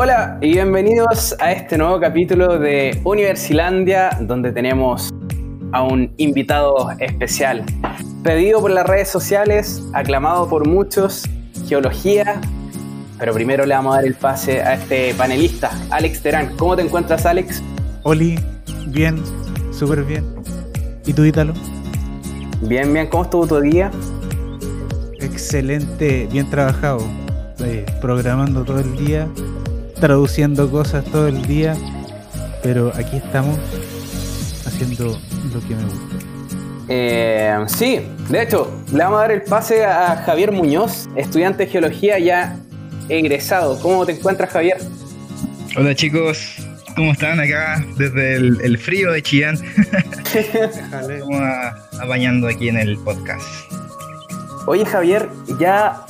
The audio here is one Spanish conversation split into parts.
Hola y bienvenidos a este nuevo capítulo de Universilandia, donde tenemos a un invitado especial, pedido por las redes sociales, aclamado por muchos, geología, pero primero le vamos a dar el pase a este panelista, Alex Terán. ¿Cómo te encuentras, Alex? Oli, bien, súper bien. ¿Y tú, Ítalo? Bien, bien. ¿Cómo estuvo tu día? Excelente, bien trabajado. Eh, programando todo el día, traduciendo cosas todo el día, pero aquí estamos haciendo lo que me gusta. Eh, sí, de hecho, le vamos a dar el pase a Javier Muñoz, estudiante de geología ya egresado. ¿Cómo te encuentras, Javier? Hola chicos, ¿cómo están acá desde el, frío de Chillán? Estamos bañando aquí en el podcast. Oye Javier, ya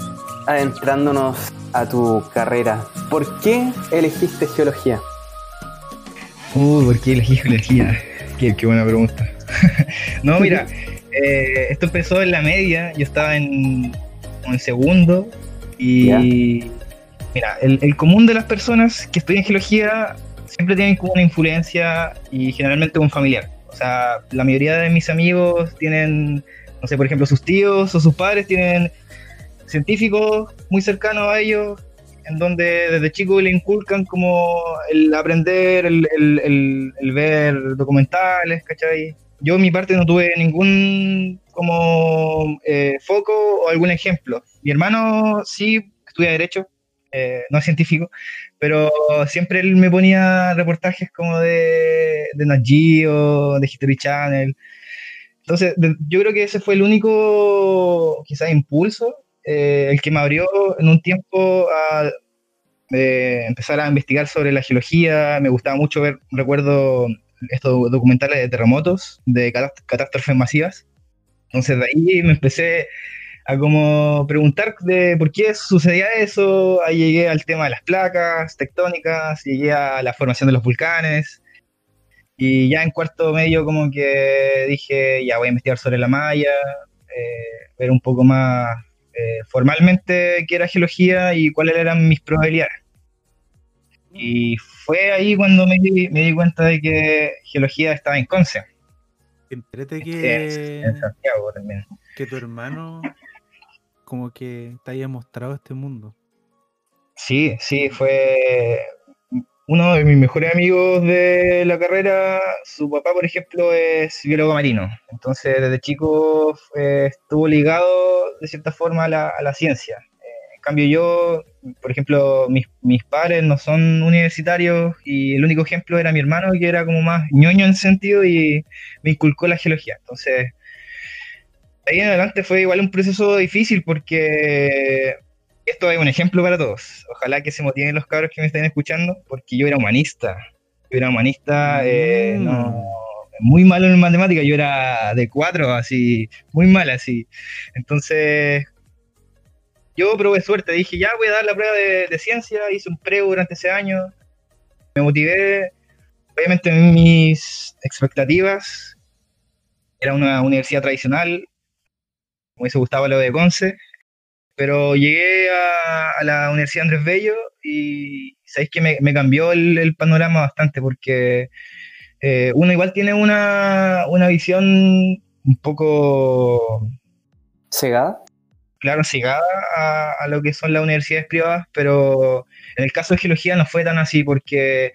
adentrándonos a tu carrera, ¿por qué elegiste geología? Uh, ¿por qué elegí geología? Qué, buena pregunta. no, mira, eh, esto empezó en la media, yo estaba en, en segundo y Mira, el, común de las personas que estudian geología siempre tienen como una influencia y generalmente un familiar. O sea, la mayoría de mis amigos tienen, no sé, por ejemplo, sus tíos o sus padres tienen científicos muy cercanos a ellos, en donde desde chico le inculcan como el aprender, el, el, ver documentales, ¿cachai? Yo en mi parte no tuve ningún como eh, foco o algún ejemplo. Mi hermano sí estudia Derecho, eh, no científico, pero siempre él me ponía reportajes como de, de Nat Geo, de History Channel. Entonces, yo creo que ese fue el único, quizás, impulso, eh, el que me abrió en un tiempo a empezar a investigar sobre la geología. Me gustaba mucho ver, recuerdo, estos documentales de terremotos, de catástrofes masivas. Entonces, de ahí me empecé a como preguntar de por qué sucedía eso, ahí llegué al tema de las placas tectónicas, llegué a la formación de los volcanes, y ya en cuarto medio como que dije, ya voy a investigar sobre la malla, eh, ver un poco más eh, formalmente qué era geología y cuáles eran mis probabilidades. Y fue ahí cuando me di, cuenta de que geología estaba en Conce. Entrete que... En Santiago también. Que tu hermano como que te haya mostrado este mundo. Sí, sí, fue uno de mis mejores amigos de la carrera. Su papá, por ejemplo, es biólogo marino. Entonces, desde chico estuvo ligado de cierta forma a la, ciencia. Eh, en cambio, yo, por ejemplo, mis, mis, padres no son universitarios y el único ejemplo era mi hermano, que era como más ñoño en sentido y me inculcó la geología. Entonces, ahí en adelante fue igual un proceso difícil porque esto es un ejemplo para todos. Ojalá que se motiven los cabros que me estén escuchando, porque yo era humanista. Yo era humanista, eh, mm. muy malo en matemática, yo era de cuatro, así, muy mal así. Entonces, yo probé suerte, dije, ya voy a dar la prueba de, ciencia, hice un preo durante ese año, me motivé, obviamente mis expectativas, era una universidad tradicional, me hubiese gustado lo de Conce, pero llegué a, la Universidad Andrés Bello y sabéis que me, cambió el, panorama bastante porque eh, uno igual tiene una, visión un poco... ¿Cegada? Claro, cegada a, a, lo que son las universidades privadas, pero en el caso de geología no fue tan así porque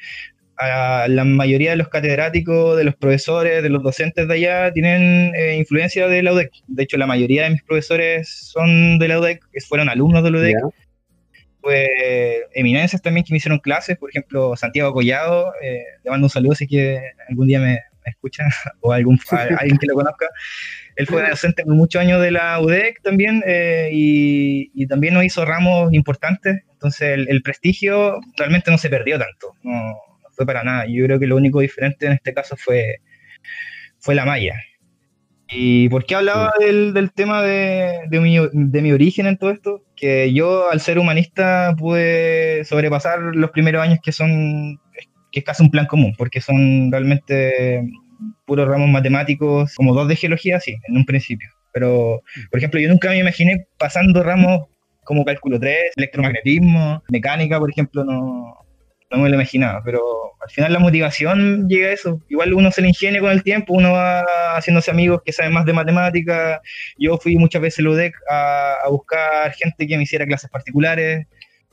la mayoría de los catedráticos, de los profesores, de los docentes de allá tienen eh, influencia de la UDEC. De hecho, la mayoría de mis profesores son de la UDEC, fueron alumnos de la UDEC. Pues eminencias también que me hicieron clases, por ejemplo, Santiago Collado, eh, le mando un saludo si que algún día me, escucha o algún, alguien que lo conozca. Él fue docente por muchos años de la UDEC también eh, y, también nos hizo ramos importantes. Entonces el, el, prestigio realmente no se perdió tanto. No, fue para nada. Yo creo que lo único diferente en este caso fue, fue la malla. ¿Y por qué hablaba del, del tema de, de, mi, de, mi, origen en todo esto? Que yo, al ser humanista, pude sobrepasar los primeros años que son, que es casi un plan común, porque son realmente puros ramos matemáticos, como dos de geología, sí, en un principio. Pero, por ejemplo, yo nunca me imaginé pasando ramos como cálculo 3, electromagnetismo, mecánica, por ejemplo, no, no me lo imaginaba, pero al final la motivación llega a eso. Igual uno se le ingenia con el tiempo, uno va haciéndose amigos que saben más de matemática. Yo fui muchas veces al UDEC a, buscar gente que me hiciera clases particulares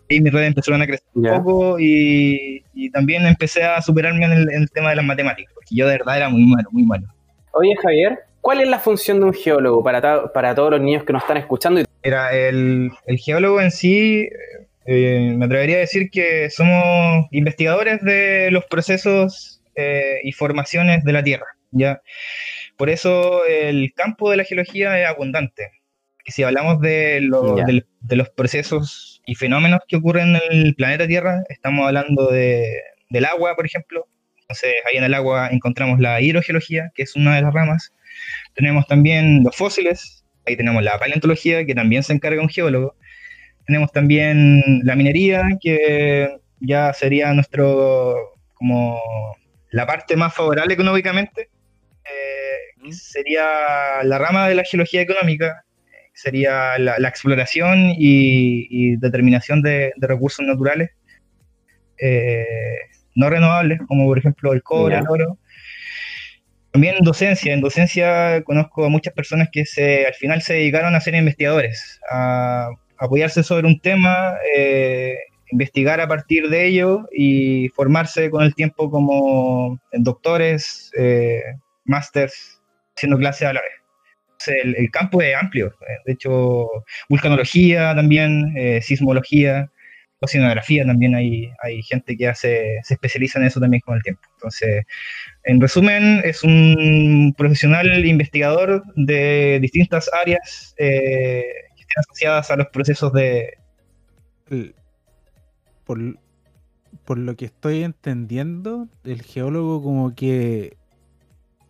y mis redes empezaron a crecer un poco y, también empecé a superarme en el, tema de las matemáticas, porque yo de verdad era muy malo, muy malo. Oye Javier, ¿cuál es la función de un geólogo para, para todos los niños que nos están escuchando? Era el, el geólogo en sí eh, me atrevería a decir que somos investigadores de los procesos eh, y formaciones de la Tierra. ¿ya? Por eso el campo de la geología es abundante. Si hablamos de, de, los procesos y fenómenos que ocurren en el planeta Tierra, estamos hablando de, del agua, por ejemplo. Entonces, ahí en el agua encontramos la hidrogeología, que es una de las ramas. Tenemos también los fósiles, ahí tenemos la paleontología, que también se encarga un geólogo. Tenemos también la minería, que ya sería nuestro, como la parte más favorable económicamente, eh, sería la rama de la geología económica, sería la, exploración y, determinación de, recursos naturales eh, no renovables, como por ejemplo el cobre, el oro. También docencia. En docencia conozco a muchas personas que se, al final se dedicaron a ser investigadores, a apoyarse sobre un tema, eh, investigar a partir de ello y formarse con el tiempo como doctores, eh, másters, haciendo clases a la vez. el, campo es amplio, de hecho, vulcanología también, eh, sismología, oceanografía también hay, hay gente que hace, se especializa en eso también con el tiempo. Entonces, en resumen, es un profesional investigador de distintas áreas eh, asociadas a los procesos de... Por, por lo que estoy entendiendo, el geólogo como que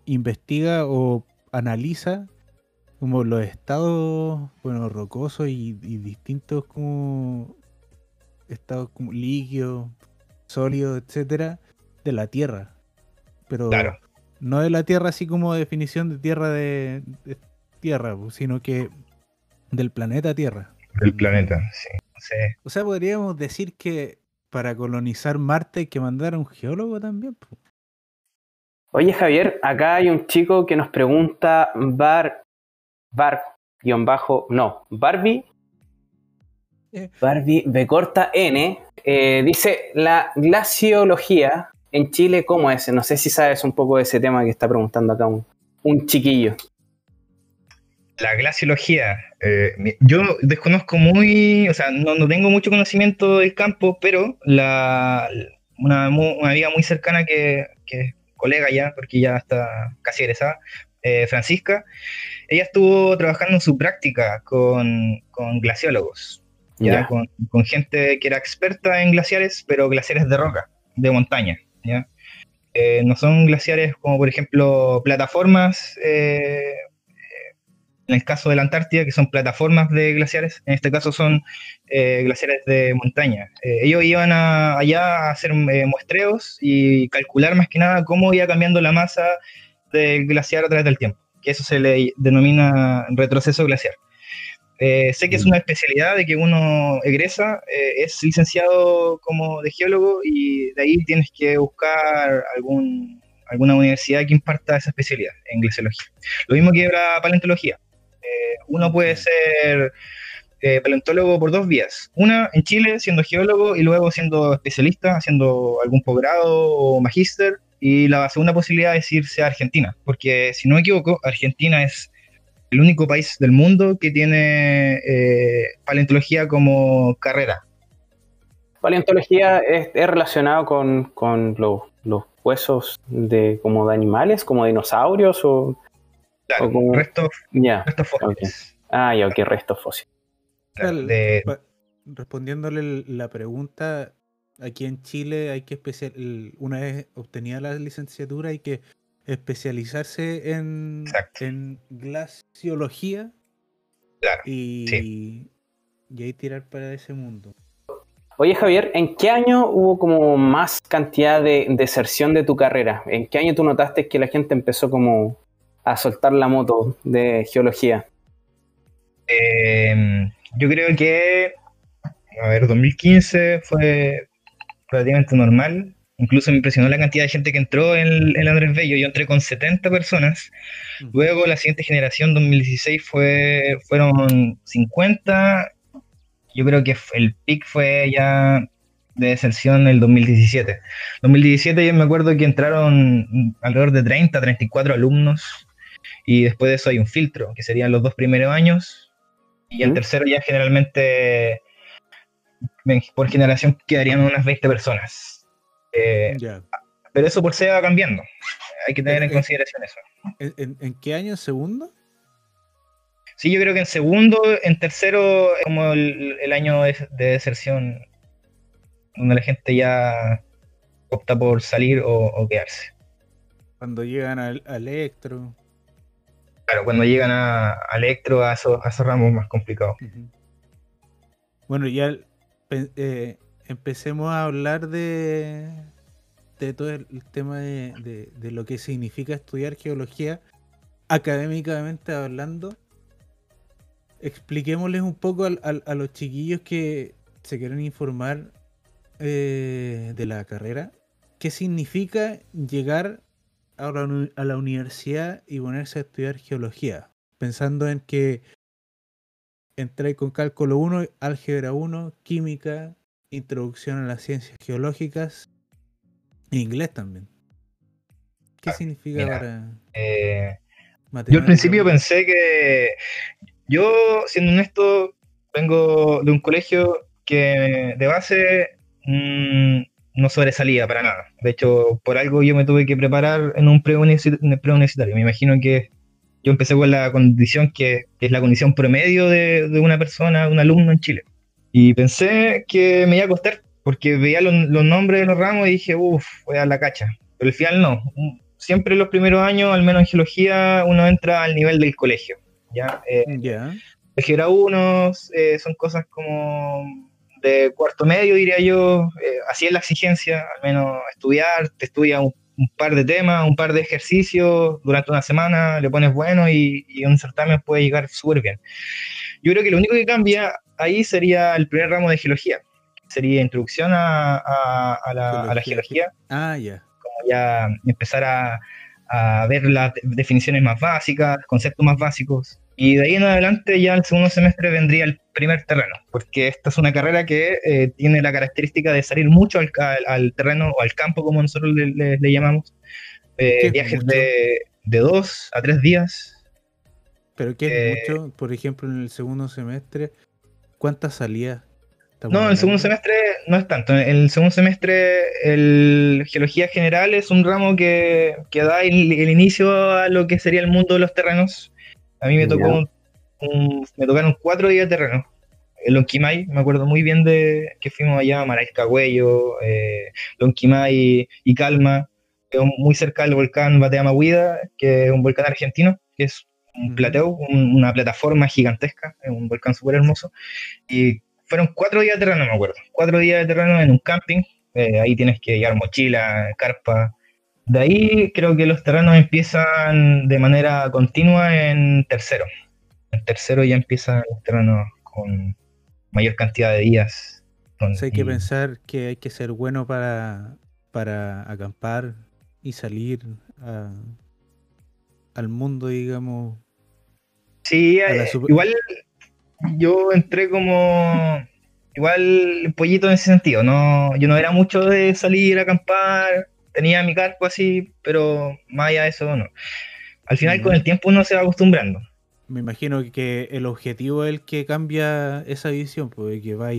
investiga o analiza como los estados, bueno, rocosos y, distintos como estados como líquidos, sólidos, etcétera, de la Tierra. Pero no de la Tierra así como definición de tierra de, de tierra, sino que del planeta Tierra. Del planeta, sí. O sea, podríamos decir que para colonizar Marte hay que mandar a un geólogo también. Oye Javier, acá hay un chico que nos pregunta, Bar, Bar, guion bajo, no, Barbie, eh. Barbie B corta N, eh, dice, la glaciología en Chile, ¿cómo es? No sé si sabes un poco de ese tema que está preguntando acá un, un chiquillo. La glaciología. Eh, yo desconozco muy, o sea, no, tengo mucho conocimiento del campo, pero la, una, amiga muy cercana que, es colega ya, porque ya está casi egresada, eh, Francisca, ella estuvo trabajando en su práctica con, glaciólogos, ya, Con, gente que era experta en glaciares, pero glaciares de roca, de montaña. ¿ya? Eh, no son glaciares como, por ejemplo, plataformas en el caso de la Antártida, que son plataformas de glaciares, en este caso son eh, glaciares de montaña. Eh, ellos iban allá a hacer eh, muestreos y calcular más que nada cómo iba cambiando la masa del glaciar a través del tiempo, que eso se le denomina retroceso glaciar. sé que es una especialidad de que uno egresa, es licenciado como de geólogo y de ahí tienes que buscar algún, alguna universidad que imparta esa especialidad en glaciología. Lo mismo que la paleontología uno puede ser eh, paleontólogo por dos vías. Una en Chile, siendo geólogo, y luego siendo especialista, haciendo algún posgrado o magíster. Y la segunda posibilidad es irse a Argentina, porque si no me equivoco, Argentina es el único país del mundo que tiene eh, paleontología como carrera. Paleontología es, relacionado con, los, huesos de como de animales, como dinosaurios o restos, fósiles. Ah, ya, ok, restos fósiles. Respondiéndole la pregunta, aquí en Chile hay que especial una vez obtenida la licenciatura hay que especializarse en, en glaciología y, y ahí tirar para ese mundo. Oye Javier, ¿en qué año hubo como más cantidad de deserción de tu carrera? ¿En qué año tú notaste que la gente empezó como a soltar la moto de geología? Eh, yo creo que, a ver, 2015 fue relativamente normal. Incluso me impresionó la cantidad de gente que entró en el, Andrés Bello. Yo entré con 70 personas. Luego la siguiente generación, 2016, fue, fueron 50. Yo creo que el pic fue ya de deserción el 2017. 2017 yo me acuerdo que entraron alrededor de 30, 34 alumnos y después de eso hay un filtro, que serían los dos primeros años y el tercero ya generalmente por generación quedarían unas 20 personas. Eh, pero eso por se va cambiando. Hay que tener en, consideración eso. ¿En, qué año? ¿Segundo? Sí, yo creo que en segundo, en tercero, como el, año de, deserción, donde la gente ya opta por salir o, quedarse. Cuando llegan al, Electro. Claro, cuando llegan a, Electro, a esos, ramos más complicados. Bueno, ya eh, empecemos a hablar de, de todo el, tema de, lo que significa estudiar geología académicamente hablando. Expliquémosles un poco a los chiquillos que se quieren informar eh, de la carrera. ¿Qué significa llegar a la, universidad y ponerse a estudiar geología? Pensando en que entré con cálculo 1, álgebra 1, química, introducción a las ciencias geológicas e inglés también. ¿Qué ah, significa para eh, Yo al principio pensé que yo, siendo honesto, vengo de un colegio que de base mm, no sobresalía para nada. De hecho, por algo yo me tuve que preparar en un pre-universitario. Me imagino que yo empecé con la condición que, es la condición promedio de, una persona, de un alumno en Chile. Y pensé que me iba a costar, porque veía los, nombres de los ramos y dije, uff, voy a la cacha. Pero al final no. Siempre en los primeros años, al menos en geología, uno entra al nivel del colegio. ¿ya? Eh, yeah. unos, eh, son cosas como de cuarto medio, diría yo. Eh, así es la exigencia, al menos estudiar, te estudia un un par de temas, un par de ejercicios durante una semana, le pones bueno y, un certamen puede llegar súper bien. Yo creo que lo único que cambia ahí sería el primer ramo de geología, sería introducción a, la, geología. Ah, ya. Como ya empezar a, a ver las definiciones más básicas, conceptos más básicos. Y de ahí en adelante ya el segundo semestre vendría el primer terreno, porque esta es una carrera que eh, tiene la característica de salir mucho al, al, terreno o al campo, como nosotros le, llamamos. Eh, viajes de, de, dos a tres días. Pero qué es eh, mucho, por ejemplo, en el segundo semestre, ¿cuántas salidas? No, en el segundo semestre no es tanto. En el segundo semestre, el Geología General es un ramo que, que da el, inicio a lo que sería el mundo de los terrenos a mí me tocó me tocaron cuatro días de terreno. El Lonquimay, me acuerdo muy bien de que fuimos allá, Maraiscagüello, eh, Lonquimay y Calma, muy cerca del volcán Bateamahuida, que es un volcán argentino, que es un plateo, una plataforma gigantesca, es un volcán súper hermoso. Y fueron cuatro días de terreno, me acuerdo. Cuatro días de terreno en un camping. Eh, ahí tienes que llevar mochila, carpa, de ahí creo que los terrenos empiezan de manera continua en tercero. En tercero ya empiezan los terrenos con mayor cantidad de días. hay que pensar que hay que ser bueno para, para acampar y salir al mundo, digamos. Sí, eh, igual yo entré como igual pollito en ese sentido, no, yo no era mucho de salir a acampar, tenía mi cargo así, pero más allá de eso no. Al final con el tiempo uno se va acostumbrando. Me imagino que el objetivo es el que cambia esa visión, porque que va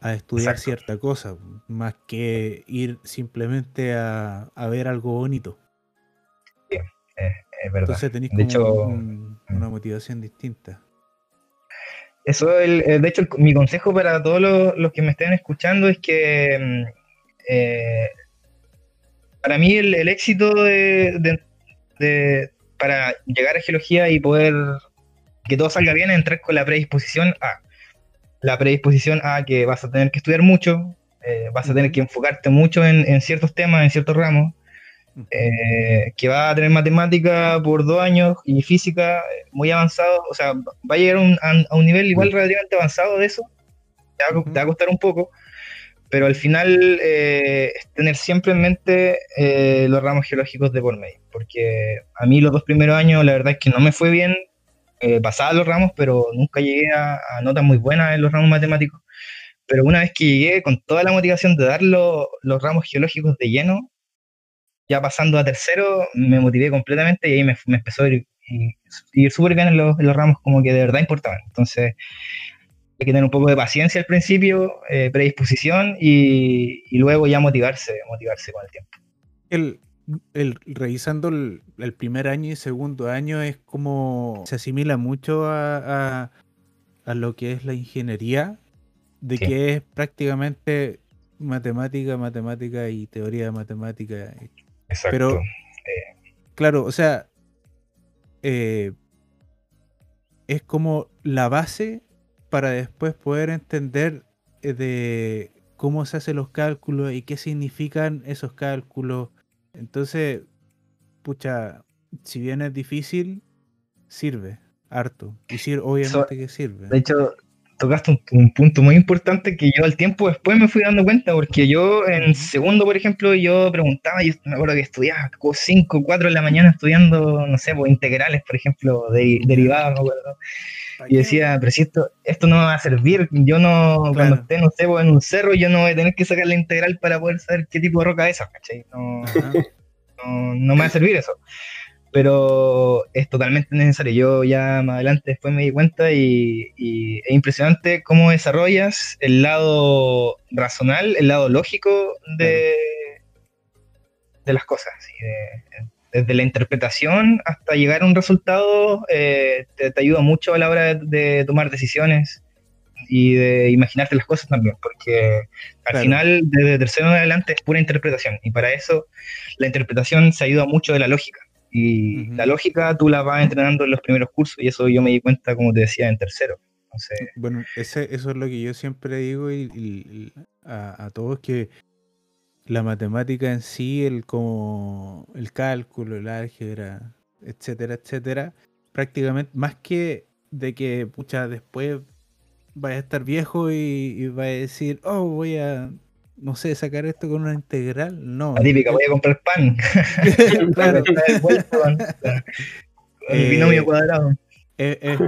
a estudiar cierta cosa, más que ir simplemente a, ver algo bonito. Sí, es, verdad. Entonces tenéis de hecho, mm. una motivación distinta. Eso, el, eh, de hecho, mi consejo para todos los, que me estén escuchando es que mm, eh, para mí el, éxito de, para llegar a geología y poder que todo salga bien es entrar con la predisposición a. La predisposición a que vas a tener que estudiar mucho, eh, vas a tener que enfocarte mucho en, ciertos temas, en ciertos ramos, eh, que va a tener matemática por dos años y física muy avanzado, o sea, va a llegar a, un nivel igual relativamente avanzado de eso, te va, a costar un poco, pero al final eh, tener siempre en mente eh, los ramos geológicos de por medio, porque a mí los dos primeros años la verdad es que no me fue bien, eh, pasaba los ramos, pero nunca llegué a, notas muy buenas en los ramos matemáticos, pero una vez que llegué con toda la motivación de dar los ramos geológicos de lleno, ya pasando a tercero, me motivé completamente y ahí me, empezó a ir, ir súper bien en los, en los ramos como que de verdad importaban. Entonces, hay que tener un poco de paciencia al principio, eh, predisposición y, luego ya motivarse, motivarse con el tiempo. El, revisando el, primer año y segundo año es como se asimila mucho a, lo que es la ingeniería, de que es prácticamente matemática, matemática y teoría de matemática. Exacto. Pero, claro, o sea, eh, es como la base para después poder entender eh, de cómo se hacen los cálculos y qué significan esos cálculos. Entonces, pucha, si bien es difícil, sirve harto. Y obviamente que sirve. De hecho, tocaste un, punto muy importante que yo al tiempo después me fui dando cuenta, porque yo en segundo, por ejemplo, yo preguntaba, yo me acuerdo que estudiaba 5, 4 de la mañana estudiando, no sé, pues, integrales, por ejemplo, de, derivadas, me acuerdo. Y decía, pero si esto, esto no me va a servir, yo no, cuando esté, no sé, pues, en un cerro, yo no voy a tener que sacar la integral para poder saber qué tipo de roca es esa, ¿cachai? No, no, no me va a servir eso pero es totalmente necesario. Yo ya más adelante después me di cuenta y, es impresionante cómo desarrollas el lado racional, el lado lógico de, de las cosas. desde la interpretación hasta llegar a un resultado, eh, te, ayuda mucho a la hora de, tomar decisiones y de imaginarte las cosas también, porque al final, desde tercero en adelante, es pura interpretación, y para eso la interpretación se ayuda mucho de la lógica. Y la lógica tú la vas entrenando en los primeros cursos y eso yo me di cuenta, como te decía, en tercero. Bueno, ese, eso es lo que yo siempre digo y, a, todos que la matemática en sí, el como el cálculo, el álgebra, etcétera, etcétera, prácticamente más que de que pucha después vaya a estar viejo y, y vaya a decir, oh, voy a no sé, sacar esto con una integral, no. La típica, voy a comprar pan. claro, el eh, binomio cuadrado. Es,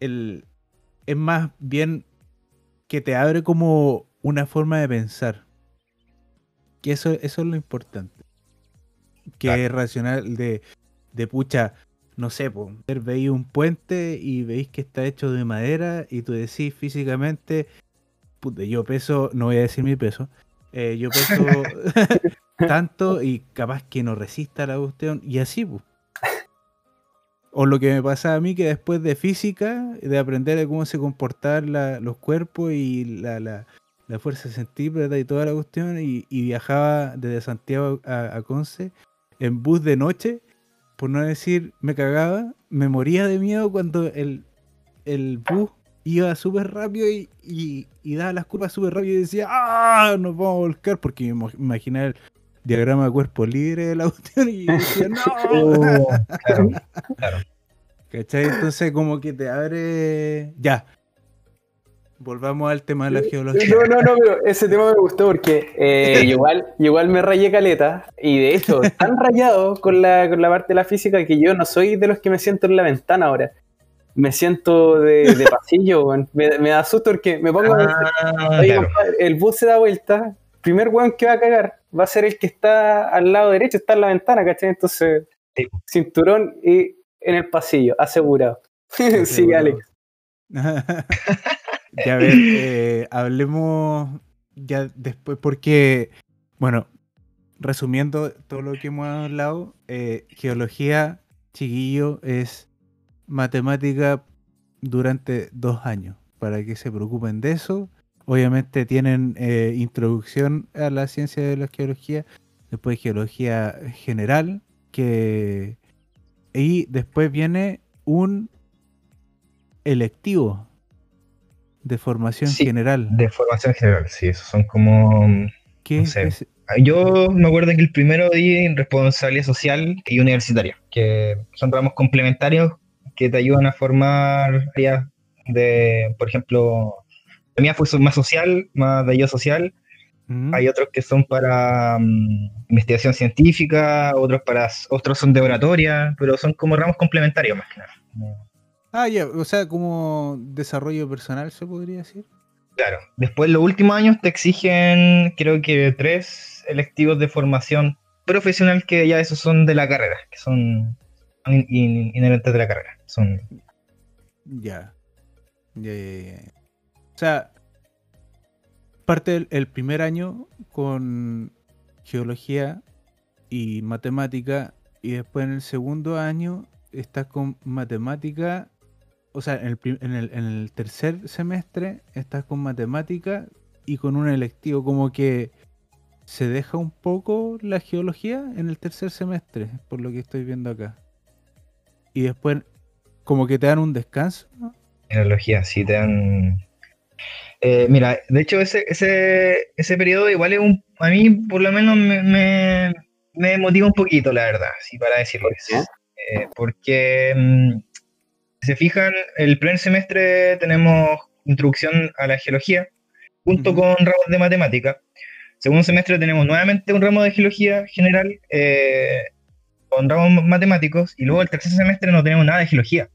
el, es más bien que te abre como una forma de pensar. Que eso, eso es lo importante. Que es racional de, de pucha, no sé, veis un puente y veis que está hecho de madera y tú decís físicamente yo peso, no voy a decir mi peso, eh, yo peso tanto y capaz que no resista la cuestión y así, pues. O lo que me pasa a mí que después de física, de aprender de cómo se comportan los cuerpos y la, la, la, fuerza centrípeta y toda la cuestión, y, viajaba desde Santiago a, a, Conce en bus de noche, por no decir me cagaba, me moría de miedo cuando el, el bus iba súper rápido y, y, daba las curvas súper rápido y decía, ¡ah! Nos vamos a volcar porque me imaginaba el diagrama de cuerpo libre de la cuestión y decía, ¡no! Oh, claro, claro. ¿Cachai? Entonces, como que te abre. Ya. Volvamos al tema de la geología. No, no, no, pero ese tema me gustó porque eh, igual, igual me rayé caleta y de hecho, tan rayado con la, con la parte de la física que yo no soy de los que me siento en la ventana ahora me siento de, pasillo, Me, da susto porque me pongo. Ah, el bus se da vuelta. Primer weón que va a cagar va a ser el que está al lado derecho, está en la ventana, ¿cachai? Entonces, cinturón y en el pasillo, asegurado. sí, Alex. ya ver, eh, hablemos ya después, porque, bueno, resumiendo todo lo que hemos hablado, eh, geología, chiquillo, es matemática durante dos años, para que se preocupen de eso. Obviamente tienen eh, introducción a la ciencia de la geología, después geología general, que y después viene un electivo de formación general. De formación general, sí, esos son como... ¿Qué es? Yo me acuerdo que el primero di responsabilidad social y universitaria, que son ramos complementarios que te ayudan a formar áreas de, por ejemplo, la mía fue más social, más de ayuda social, Mm. Hay otros que son para mm, investigación científica, otros para otros son de oratoria, pero son como ramos complementarios más que nada. Ah, ya, o sea, como desarrollo personal se podría decir. Claro. Después, los últimos años te exigen, creo que tres electivos de formación profesional que ya esos son de la carrera, que son in- in- inherentes de la carrera. Son Ya. Ya, ya, ya. O sea, parte el, primer año con geología y matemática y después en el segundo año estás con matemática, o sea, en el, en el, en el tercer semestre estás con matemática y con un electivo como que se deja un poco la geología en el tercer semestre, por lo que estoy viendo acá. Y después como que te dan un descanso. ¿no? Tecnología, sí, te dan. Eh, mira, de hecho, ese, ese, ese periodo igual es un. A mí, por lo menos, me, me, me motiva un poquito, la verdad, sí, para decirles. qué? Eh, porque, mm, si se fijan, el primer semestre tenemos introducción a la geología, junto con ramos de matemática. Segundo semestre tenemos nuevamente un ramo de geología general, eh, con ramos matemáticos, y luego el tercer semestre no tenemos nada de geología.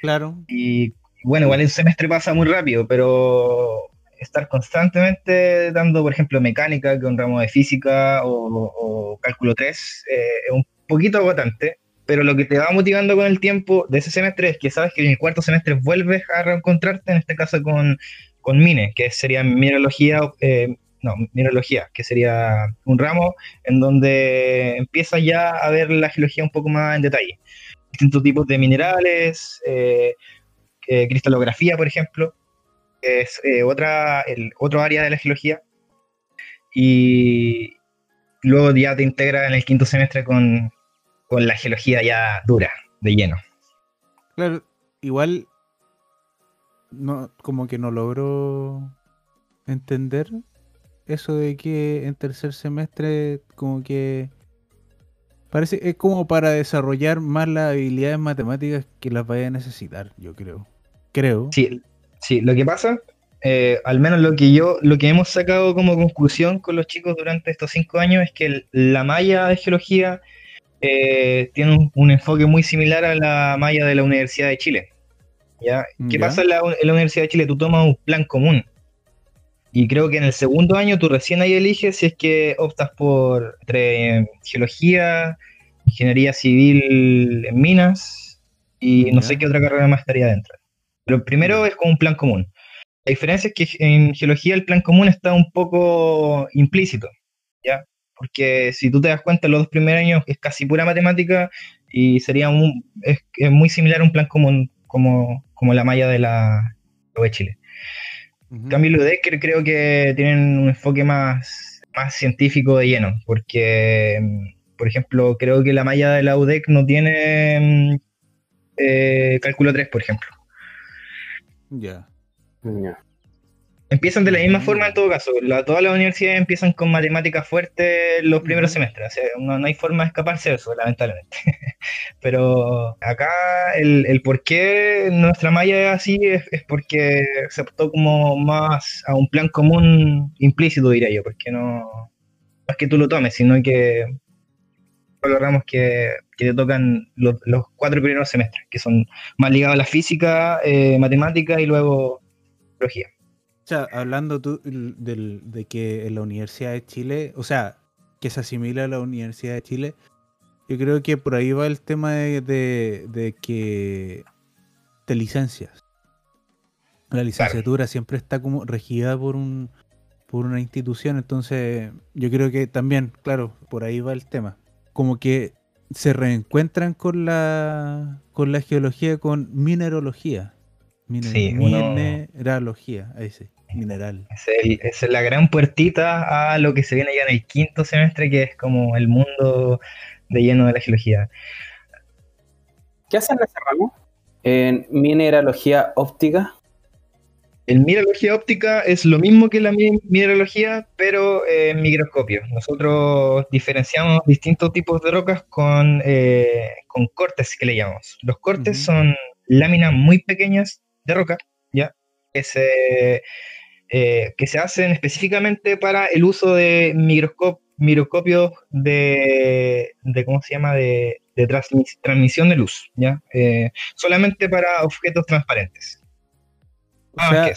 Claro. Y bueno, igual el semestre pasa muy rápido, pero estar constantemente dando, por ejemplo, mecánica, que es un ramo de física, o, o cálculo 3, eh, es un poquito agotante. Pero lo que te va motivando con el tiempo de ese semestre es que sabes que en el cuarto semestre vuelves a reencontrarte, en este caso con, con MINE, que sería mineralogía, eh, no, mineralogía, que sería un ramo en donde empiezas ya a ver la geología un poco más en detalle distintos tipos de minerales, eh, eh, cristalografía, por ejemplo, es eh, otra, el, otro área de la geología. Y luego ya te integras en el quinto semestre con, con la geología ya dura, de lleno. Claro, igual no, como que no logro entender eso de que en tercer semestre como que parece es como para desarrollar más las habilidades matemáticas que las vaya a necesitar, yo creo. Creo. Sí, sí, lo que pasa, eh, al menos lo que yo, lo que hemos sacado como conclusión con los chicos durante estos cinco años es que la malla de geología eh, tiene un, un enfoque muy similar a la malla de la Universidad de Chile. ¿ya? ¿Qué Ya. pasa en la, en la Universidad de Chile? Tú tomas un plan común. Y creo que en el segundo año tú recién ahí eliges si es que optas por entre geología, ingeniería civil en minas y no sé qué otra carrera más estaría dentro. Pero primero es como un plan común. La diferencia es que en geología el plan común está un poco implícito, ¿ya? Porque si tú te das cuenta, los dos primeros años es casi pura matemática y sería un, es, es muy similar a un plan común como, como la malla de la de Chile. UDEC cre- creo que tienen un enfoque más, más científico de lleno, porque, mm, por ejemplo, creo que la malla de la UDEC no tiene mm, eh, cálculo 3, por ejemplo. Ya. Ya. Empiezan de la misma Mm. forma en todo caso. La- todas las universidades empiezan con matemáticas fuertes los primeros Ujú. semestres. O sea, no, no hay forma de escaparse de eso, lamentablemente. Pero acá el, el por qué nuestra malla es así es, es porque se optó como más a un plan común implícito, diría yo. Porque no, no es que tú lo tomes, sino que logramos que, que te tocan los, los cuatro primeros semestres, que son más ligados a la física, eh, matemática y luego biología. Hablando tú del- de que en la Universidad de Chile, o sea, que se asimila a la Universidad de Chile, yo creo que por ahí va el tema de, de- de que te licencias. La licenciatura siempre está como regida por un por una institución, entonces yo creo que también, claro, por ahí va el tema. Como que se reencuentran con la con la geología con minerología. Mine- Sí, uno- mineralogía, ahí sí, mineral. Es el- es la gran puertita a lo que se viene ya en el quinto semestre, que es como el mundo de lleno de la geología. ¿Qué hacen en ese ramo? En mineralogía óptica. El mineralogía óptica es lo mismo que la mi- mineralogía, pero eh, en microscopio. Nosotros diferenciamos distintos tipos de rocas con, eh, con cortes, que le llamamos. Los cortes son láminas muy pequeñas de roca. Que se, eh, que se hacen específicamente para el uso de microscopios de, de, ¿cómo se llama?, de, transmisión de luz, ¿ya? Eh, solamente para objetos transparentes. o sea,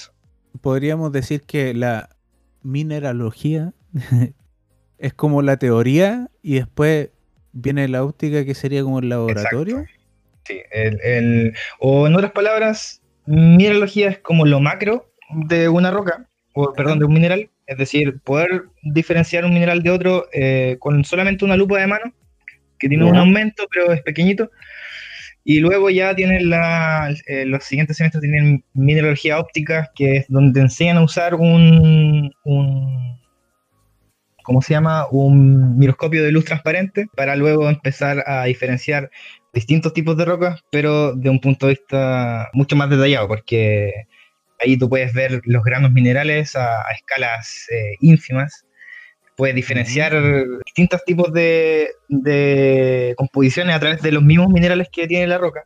Podríamos decir que la mineralogía es como la teoría y después viene la óptica que sería como el laboratorio. Sí, el, o en otras palabras, mineralogía es como lo macro de una roca, o perdón, de un mineral, es decir, poder diferenciar un mineral de otro eh, con solamente una lupa de mano, que tiene un aumento, pero es pequeñito. Y luego ya tienen la, eh, los siguientes semestres tienen mineralogía óptica, que es donde te enseñan a usar un, un ¿cómo se llama? Un microscopio de luz transparente para luego empezar a diferenciar distintos tipos de rocas, pero de un punto de vista mucho más detallado, porque ahí tú puedes ver los granos minerales a, escalas eh, ínfimas, puedes diferenciar distintos tipos de, de, composiciones a través de los mismos minerales que tiene la roca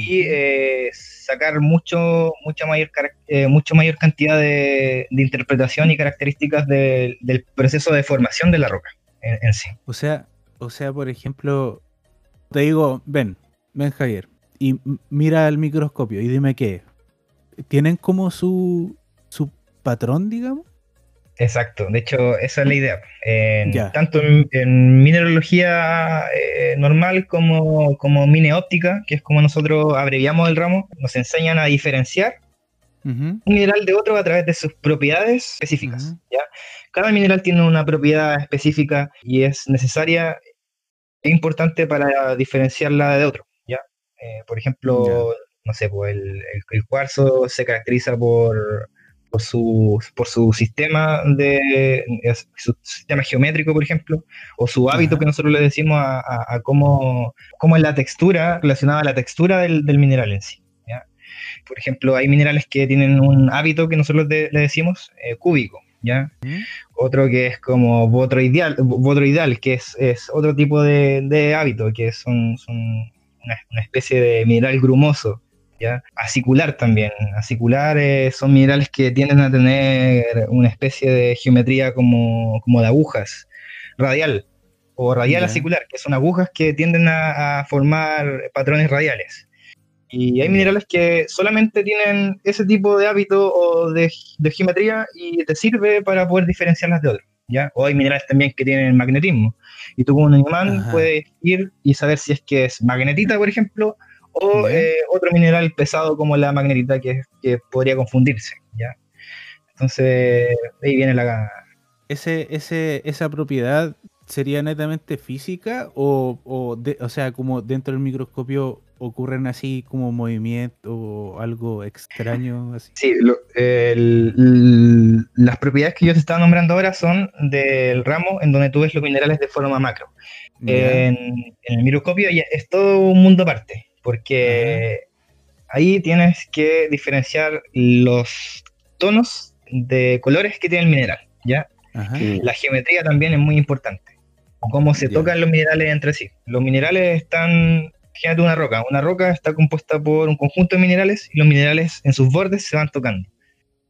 y eh, sacar mucho, mucha mayor, eh, mucho mayor cantidad de, interpretación y características del proceso de formación de la roca en, sí. O sea, o sea, por ejemplo, te digo, ven, ven Javier, y mira el microscopio y dime qué. ¿Tienen como su, su patrón, digamos? Exacto, de hecho esa es la idea. tanto en, mineralogía eh, normal como, como óptica, que es como nosotros abreviamos el ramo, nos enseñan a diferenciar un mineral de otro a través de sus propiedades específicas. ¿ya? Cada mineral tiene una propiedad específica y es necesaria e importante para diferenciarla de otro. ¿ya? Eh, por ejemplo, no sé, pues el cuarzo se caracteriza por por su, por su sistema de su sistema geométrico, por ejemplo, o su hábito que nosotros le decimos a, cómo, cómo, es la textura, relacionada a la textura del, mineral en sí. Por ejemplo, hay minerales que tienen un hábito que nosotros le decimos eh, cúbico, ¿ya? Otro que es como botroidal, botroidal que es, es otro tipo de, hábito, que son, son una, una especie de mineral grumoso Acicular también. Acicular eh, son minerales que tienden a tener una especie de geometría como, de agujas. Radial o radial acicular, que son agujas que tienden a, formar patrones radiales. Y hay minerales que solamente tienen ese tipo de hábito o de, geometría y te sirve para poder diferenciarlas de otros. ¿ya? O hay minerales también que tienen magnetismo. Y tú como un imán puedes ir y saber si es que es magnetita, por ejemplo, o eh, otro mineral pesado como la magnetita que, que podría confundirse, ¿ya? Entonces, ahí viene la... Ese, ese, ¿Esa propiedad sería netamente física o, o, o sea, como dentro del microscopio ocurren así como movimientos o algo extraño? Así? Sí, las propiedades que yo te estaba nombrando ahora son del ramo en donde tú ves los minerales de forma macro. En, en, el microscopio es todo un mundo aparte porque ahí tienes que diferenciar los tonos de colores que tiene el mineral, ¿ya? La geometría también es muy importante, cómo se tocan los minerales entre sí. Los minerales están, fíjate una roca, una roca está compuesta por un conjunto de minerales y los minerales en sus bordes se van tocando.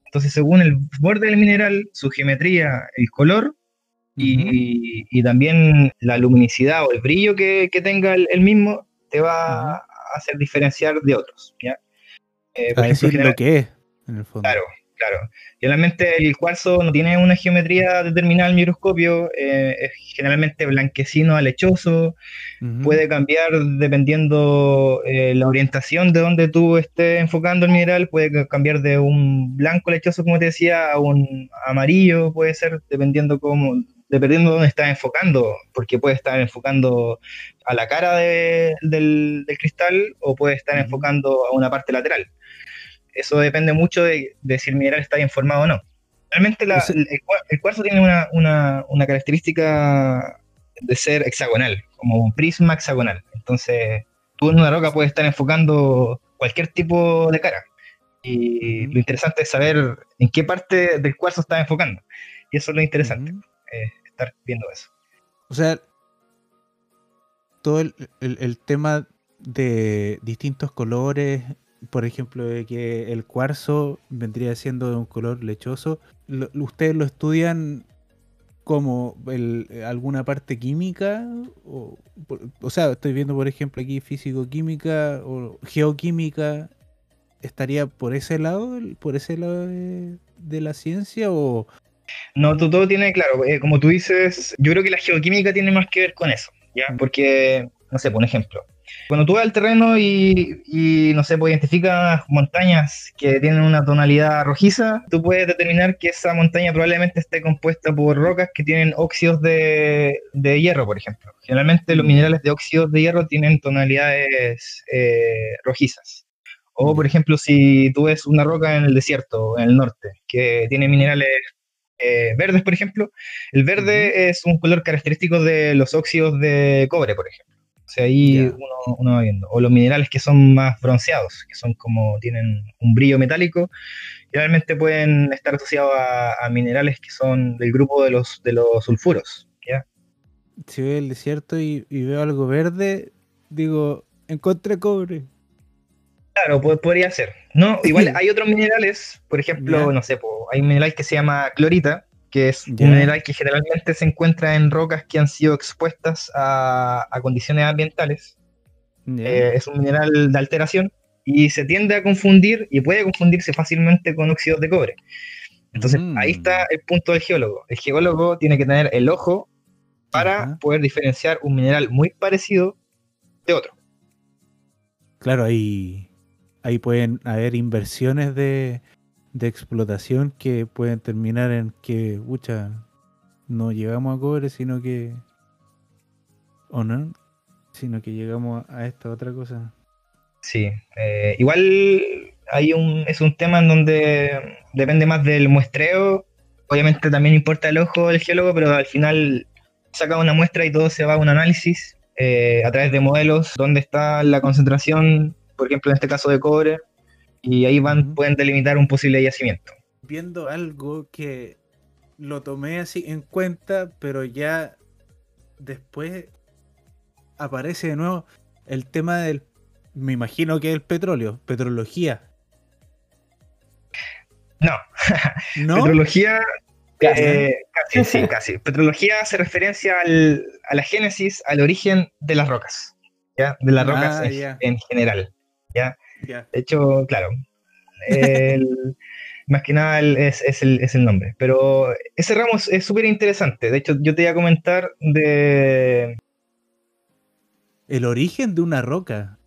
Entonces, según el borde del mineral, su geometría, el color y, también la luminicidad o el brillo que, tenga el, mismo, te va hacer diferenciar de otros. ¿ya? Eh, decir lo que es, en el fondo. Claro, claro. Generalmente el cuarzo no tiene una geometría determinada el microscopio, eh, es generalmente blanquecino a lechoso, puede cambiar dependiendo eh, la orientación de donde tú estés enfocando el mineral, puede cambiar de un blanco lechoso, como te decía, a un amarillo, puede ser, dependiendo cómo, dependiendo de dónde estás enfocando, porque puede estar enfocando a la cara del, cristal o puede estar enfocando a una parte lateral. Eso depende mucho de, si el mineral está bien formado o no. Realmente el, cuarzo tiene una, característica de ser hexagonal, como un prisma hexagonal. Entonces, tú en una roca puedes estar enfocando cualquier tipo de cara. Y lo interesante es saber en qué parte del cuarzo estás enfocando. Y eso es lo interesante viendo eso. O sea, todo el, tema de distintos colores por ejemplo, de que el cuarzo vendría siendo de un color lechoso, ¿ustedes lo estudian como alguna parte química? O, o sea, estoy viendo, por ejemplo, aquí físico-química o geoquímica. ¿Estaría por ese lado, por ese lado de, la ciencia o...? No, todo tiene claro. Eh, como tú dices, yo creo que la geoquímica tiene más que ver con eso, ¿ya? Porque, no sé, por ejemplo, cuando tú vas al terreno y, no sé, pues identificas montañas que tienen una tonalidad rojiza, tú puedes determinar que esa montaña probablemente esté compuesta por rocas que tienen óxidos de, hierro, por ejemplo. Generalmente los mm. minerales de óxidos de hierro tienen tonalidades eh, rojizas. O, por ejemplo, si tú ves una roca en el desierto, en el norte, que tiene minerales eh, verdes, por ejemplo, el verde es un color característico de los óxidos de cobre, por ejemplo. O sea, ahí uno, va viendo. O los minerales que son más bronceados, que son como tienen un brillo metálico, realmente pueden estar asociados a, minerales que son del grupo de los, de los sulfuros. ¿ya? Si veo el desierto y, veo algo verde, digo, encontré cobre. Claro, podría ser. No, igual hay otros minerales, por ejemplo, no sé, hay un mineral que se llama clorita, que es un mineral que generalmente se encuentra en rocas que han sido expuestas a, condiciones ambientales. Eh, es un mineral de alteración y se tiende a confundir y puede confundirse fácilmente con óxidos de cobre. Entonces mm. ahí está el punto del geólogo. El geólogo tiene que tener el ojo para poder diferenciar un mineral muy parecido de otro. Claro, ahí, ahí pueden haber inversiones de, de explotación que pueden terminar en que, pucha, no llegamos a cobre, sino que. ¿O no? Sino que llegamos a esta otra cosa. Sí, eh, igual hay un, es un tema en donde depende más del muestreo. Obviamente también importa el ojo del geólogo, pero al final saca una muestra y todo se va a un análisis eh, a través de modelos, donde está la concentración, por ejemplo, en este caso de cobre, y ahí van, pueden delimitar un posible yacimiento. Viendo algo que lo tomé así en cuenta, pero ya después aparece de nuevo el tema del, me imagino que es el petróleo, petrología. No, ¿No? petrología eh, casi, sí, casi. Petrología hace referencia a la génesis, al origen de las rocas, ¿ya? De las rocas ah, en, general, ¿ya? De hecho, claro, más que nada es, el, nombre. Pero ese ramo es súper interesante. De hecho, yo te iba a comentar de... El origen de una roca.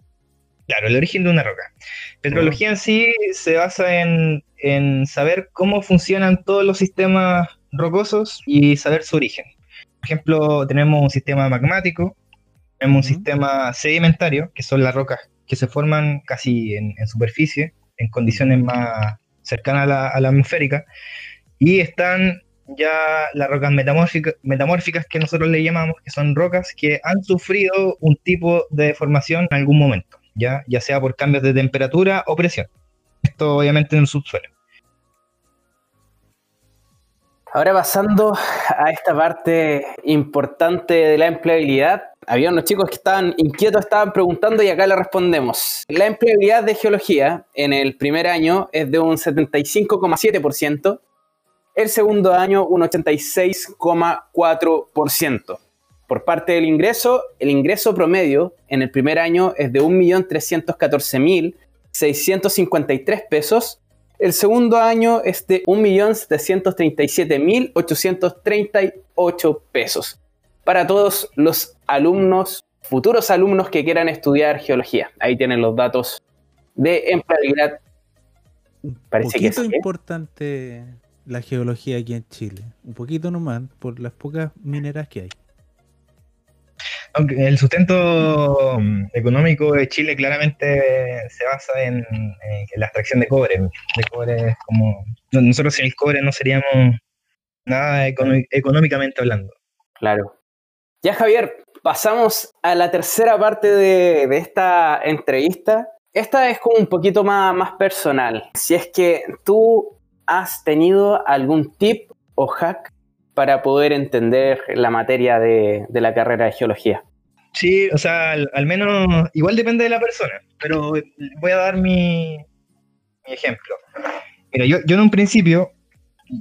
Claro, el origen de una roca. Petrología en sí se basa en, saber cómo funcionan todos los sistemas rocosos y saber su origen. Por ejemplo, tenemos un sistema magmático, tenemos un sistema sedimentario, que son las rocas que se forman casi en, superficie, en condiciones más cercanas a la, atmosférica, y están ya las rocas metamórficas, metamórficas que nosotros le llamamos, que son rocas que han sufrido un tipo de deformación en algún momento, ya, ya sea por cambios de temperatura o presión. Esto obviamente en el subsuelo. Ahora pasando a esta parte importante de la empleabilidad, había unos chicos que estaban inquietos, estaban preguntando y acá le respondemos. La empleabilidad de geología en el primer año es de un 75,7%, el segundo año un 86,4%. Por parte del ingreso, el ingreso promedio en el primer año es de 1.314.653 pesos el segundo año es de 1.737.838 pesos para todos los alumnos, futuros alumnos que quieran estudiar geología. Ahí tienen los datos de empleabilidad. Parece que es importante la geología aquí en Chile. Un poquito nomás, por las pocas mineras que hay. Aunque el sustento mm, económico de Chile claramente se basa en, la extracción de cobre. De cobre como nosotros sin el cobre no seríamos nada económicamente hablando. Claro. Ya Javier, pasamos a la tercera parte de, esta entrevista. Esta es como un poquito más, personal. Si es que tú has tenido algún tip o hack para poder entender la materia de, la carrera de geología? Sí, o sea, al, menos, igual depende de la persona, pero voy a dar mi, ejemplo. Mira, yo, en un principio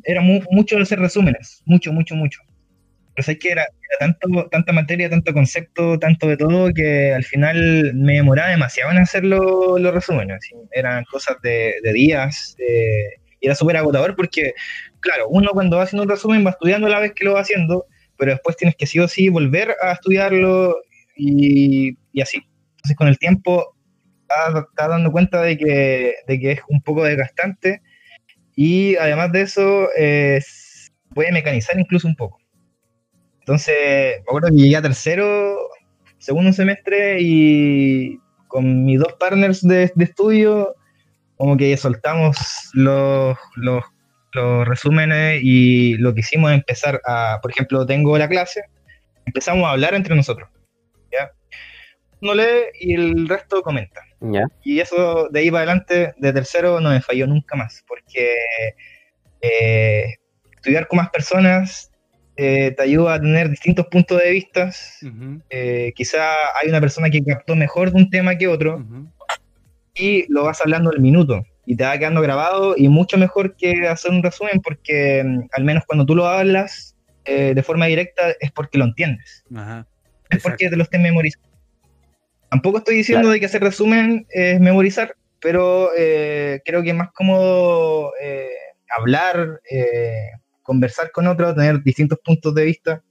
era mucho hacer resúmenes, mucho, mucho, mucho. Pero sé que era, tanto, tanta materia, tanto concepto, tanto de todo, que al final me demoraba demasiado en hacer los resúmenes. Eran cosas de, días, y era súper agotador porque, claro, uno cuando va haciendo un resumen va estudiando la vez que lo va haciendo, pero después tienes que sí o sí volver a estudiarlo y, así. Entonces con el tiempo estás dando cuenta de que, de que es un poco desgastante y además de eso puede mecanizar incluso un poco. Entonces, me acuerdo que llegué a tercero, segundo semestre y con mis dos partners de, estudio, como que soltamos los, los, resúmenes y lo que hicimos es empezar a, por ejemplo, tengo la clase, empezamos a hablar entre nosotros. ¿ya? Uno lee y el resto comenta. Y eso de ahí para adelante, de tercero, no me falló nunca más, porque eh, estudiar con más personas eh, te ayuda a tener distintos puntos de vista. Eh, quizá hay una persona que captó mejor de un tema que otro y lo vas hablando al minuto y te va quedando grabado y mucho mejor que hacer un resumen porque mm, al menos cuando tú lo hablas eh, de forma directa es porque lo entiendes. es porque te lo estés memorizando. Tampoco estoy diciendo de que hacer resumen es memorizar, pero creo que es más cómodo hablar, conversar con otros, tener distintos puntos de vista.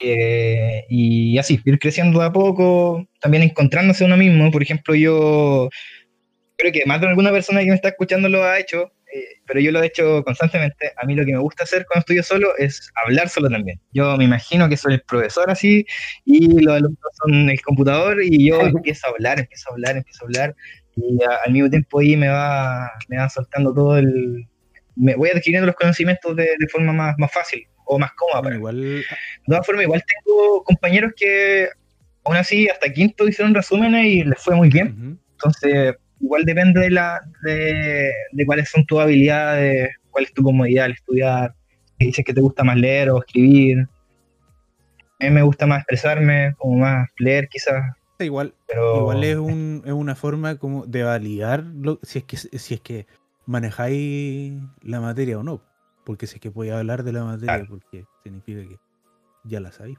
Eh, y así, ir creciendo de a poco, también encontrándose uno mismo. Por ejemplo, yo creo que más de alguna persona que me está escuchando lo ha hecho, eh, pero yo lo he hecho constantemente. A mí lo que me gusta hacer cuando estoy solo es hablar solo también. Yo me imagino que soy el profesor así y los alumnos son el computador y yo empiezo a hablar, empiezo a hablar, empiezo a hablar y al mismo tiempo ahí me va, me va soltando todo el, me voy adquiriendo los conocimientos de, forma más, más fácil o más cómoda. igual... De todas formas, igual tengo compañeros que aún así hasta quinto hicieron resúmenes y les fue muy bien. Entonces, igual depende de, la, de, cuáles son tus habilidades, cuál es tu comodidad al estudiar. Si dices que te gusta más leer o escribir. A mí me gusta más expresarme, como más leer quizás. Igual, pero... igual es, un, es una forma como de validar lo, si es que si es que manejáis la materia o no. Porque sé que podéis hablar de la materia, porque significa que ya la sabéis.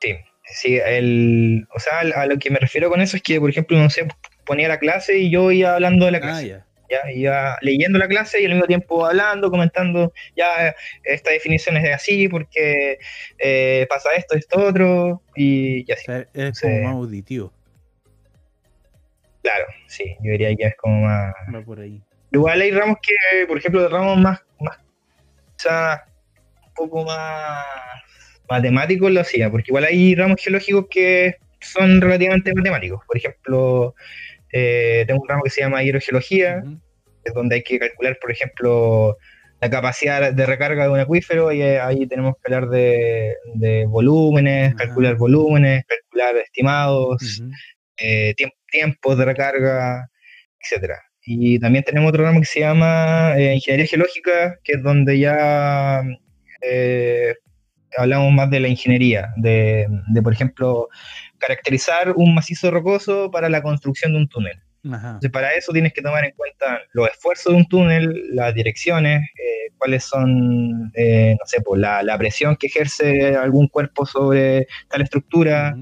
Sí, sí, el, o sea, a lo que me refiero con eso es que, por ejemplo, no sé, ponía la clase y yo iba hablando de la ah, clase. ya. ya. iba leyendo la clase y al mismo tiempo hablando, comentando, ya, esta definición es así porque eh, pasa esto, esto, otro, y, así. es como más auditivo. Claro, sí, yo diría que es como más. Va por ahí. Igual hay ramos que, por ejemplo, de ramos más, más o sea, un poco más matemáticos lo hacía, porque igual hay ramos geológicos que son relativamente matemáticos. Por ejemplo, eh, tengo un ramo que se llama hidrogeología, es donde hay que calcular, por ejemplo, la capacidad de recarga de un acuífero y eh, ahí tenemos que hablar de, volúmenes, calcular volúmenes, calcular estimados, eh, tiempos de recarga, etcétera. Y también tenemos otro ramo que se llama eh, Ingeniería Geológica, que es donde ya eh, hablamos más de la ingeniería, de, por ejemplo, caracterizar un macizo rocoso para la construcción de un túnel. Entonces, para eso tienes que tomar en cuenta los esfuerzos de un túnel, las direcciones, cuáles son, no sé, pues, la, la, presión que ejerce algún cuerpo sobre tal estructura,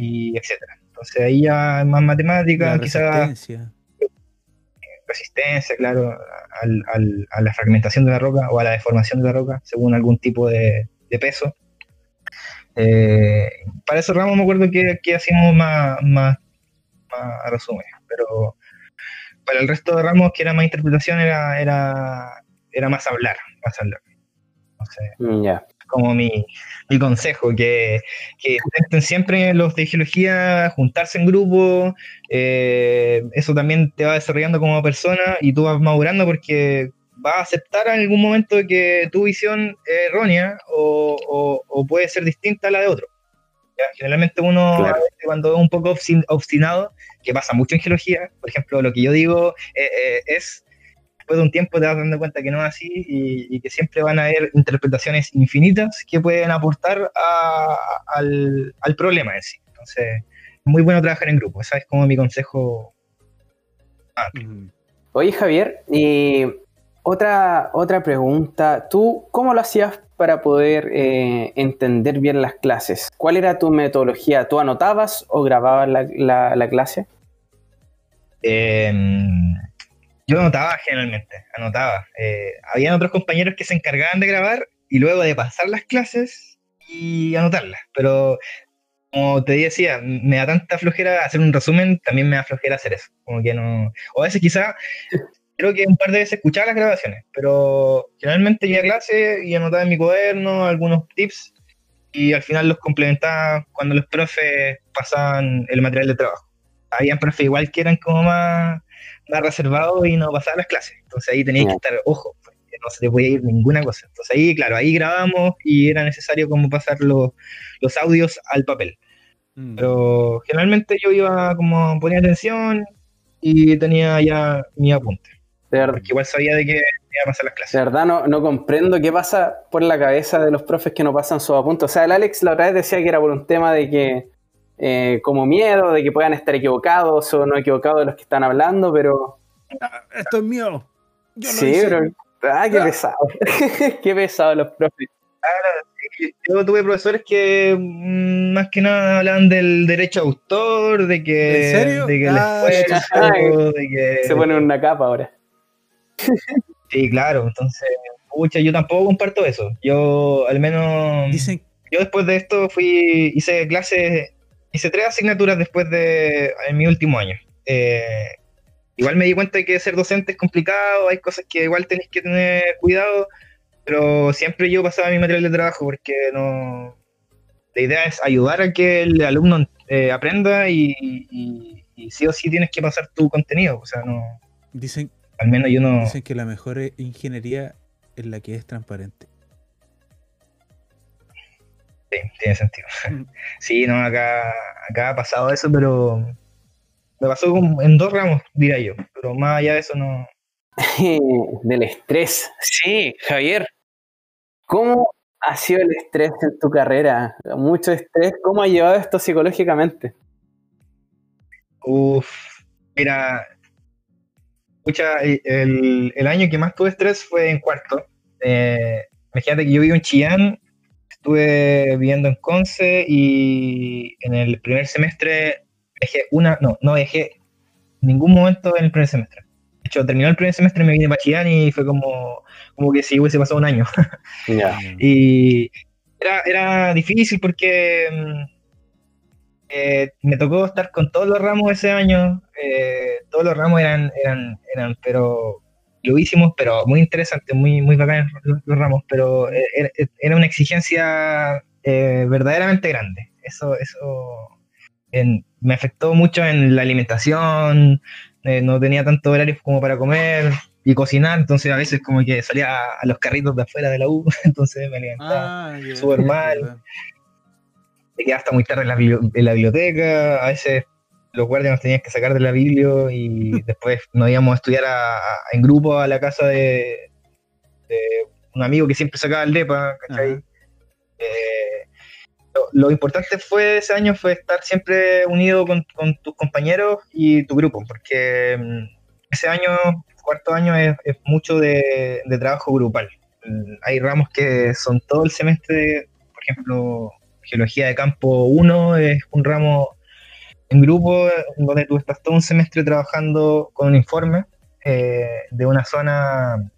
y etcétera. Entonces ahí ya es más matemática, quizás. Resistencia. claro, a la fragmentación de la roca o a la deformación de la roca, según algún tipo de, peso. Eh, para esos ramos me acuerdo que, que hacíamos más, más, más resumen, pero para el resto de ramos que era más interpretación era, era, era más hablar, más hablar. Mm, ya como mi, consejo, que, que, intenten siempre los de geología juntarse en grupo, eh, eso también te va desarrollando como persona y tú vas madurando porque vas a aceptar en algún momento que tu visión es errónea o, puede ser distinta a la de otro. Generalmente uno cuando es un poco obstinado, que pasa mucho en geología, por ejemplo, lo que yo digo eh, eh, es después de un tiempo te vas dando cuenta que no es así y, que siempre van a haber interpretaciones infinitas que pueden aportar al, problema en sí. Entonces, es muy bueno trabajar en grupo, ese es como mi consejo. Oye, Javier, y otra, otra pregunta, ¿tú cómo lo hacías para poder eh, entender bien las clases? ¿Cuál era tu metodología? ¿Tú anotabas o grababas la, clase? Em, yo anotaba generalmente, anotaba. Eh, habían otros compañeros que se encargaban de grabar y luego de pasar las clases y anotarlas. Pero como te decía, me da tanta flojera hacer un resumen, también me da flojera hacer eso. Como que no. O a veces quizá creo que un par de veces escuchaba las grabaciones, pero generalmente iba a clase y anotaba en mi cuaderno algunos tips y al final los complementaba cuando los profes pasaban el material de trabajo. Habían profes igual que eran como más, más reservados y no pasaban las clases, entonces ahí tenía que estar, ojo, no se te podía ir ninguna cosa. Entonces ahí, claro, ahí grabamos y era necesario como pasar los, los audios al papel. Mm. Pero generalmente yo iba como ponía atención y tenía ya mi apunte. De verdad. Porque igual sabía de que iba a pasar las clases. De verdad, no, no comprendo qué pasa por la cabeza de los profes que no pasan sus apuntes. O sea, el Alex la otra vez decía que era por un tema de que, eh, como miedo, de que puedan estar equivocados o no equivocados de los que están hablando, pero. Ah, esto es mío. Yo sí, pero. Ah, qué pesado. qué pesado los profes. Claro, yo tuve profesores que mm, más que nada hablaban del derecho a autor, de que, ¿En serio? De que el ah, esfuerzo, de que... Se pone una capa ahora. Sí, claro, entonces, pucha, yo tampoco comparto eso. Yo, al menos. Dicen. Yo después de esto fui, hice clases, hice tres asignaturas después de en mi último año. Eh, igual me di cuenta de que ser docente es complicado, hay cosas que igual tenéis que tener cuidado, pero siempre yo pasaba mi material de trabajo porque no. La idea es ayudar a que el alumno eh, aprenda y, y, y sí o sí tienes que pasar tu contenido, o sea, no. Dicen, al menos yo no. Dicen que la mejor ingeniería es la que es transparente. Sí, tiene sentido. Mm. Sí, no, acá, acá ha pasado eso, pero me pasó en dos ramos, diría yo. Pero más allá de eso no. Del estrés. Sí, Javier. ¿Cómo ha sido el estrés en tu carrera? Mucho estrés. ¿Cómo ha llevado esto psicológicamente? Uf, mira, el, el, año que más tuve estrés fue en cuarto. Eh, imagínate que yo vivo en Chillán, estuve viviendo en Conce y en el primer semestre dejé una, no, no dejé ningún momento en el primer semestre. De hecho, terminó el primer semestre, me vine para Chillán y fue como, como que si hubiese pasado un año. Y era, era difícil porque mm, eh, me tocó estar con todos los ramos ese año. Eh, todos los ramos eran, eran, eran, pero lo hicimos, pero muy interesante, muy, muy bacanes los, ramos, pero era, una exigencia eh, verdaderamente grande. Eso, eso me afectó mucho en la alimentación, no tenía tanto horario como para comer y cocinar, entonces a veces como que salía a, los carritos de afuera de la U, entonces me alimentaba ah, súper mal te hasta muy tarde en la, biblioteca, a veces los guardias nos tenían que sacar de la biblio y después nos íbamos a estudiar en grupo a la casa de, un amigo que siempre sacaba el DEPA, ¿cachai? Eh, lo, importante fue ese año fue estar siempre unido con, tus compañeros y tu grupo, porque mm, ese año, cuarto año, es, mucho de, de, trabajo grupal. Hay ramos que son todo el semestre, por ejemplo, Geología de campo 1 es un ramo en grupo donde tú estás todo un semestre trabajando con un informe eh, de una zona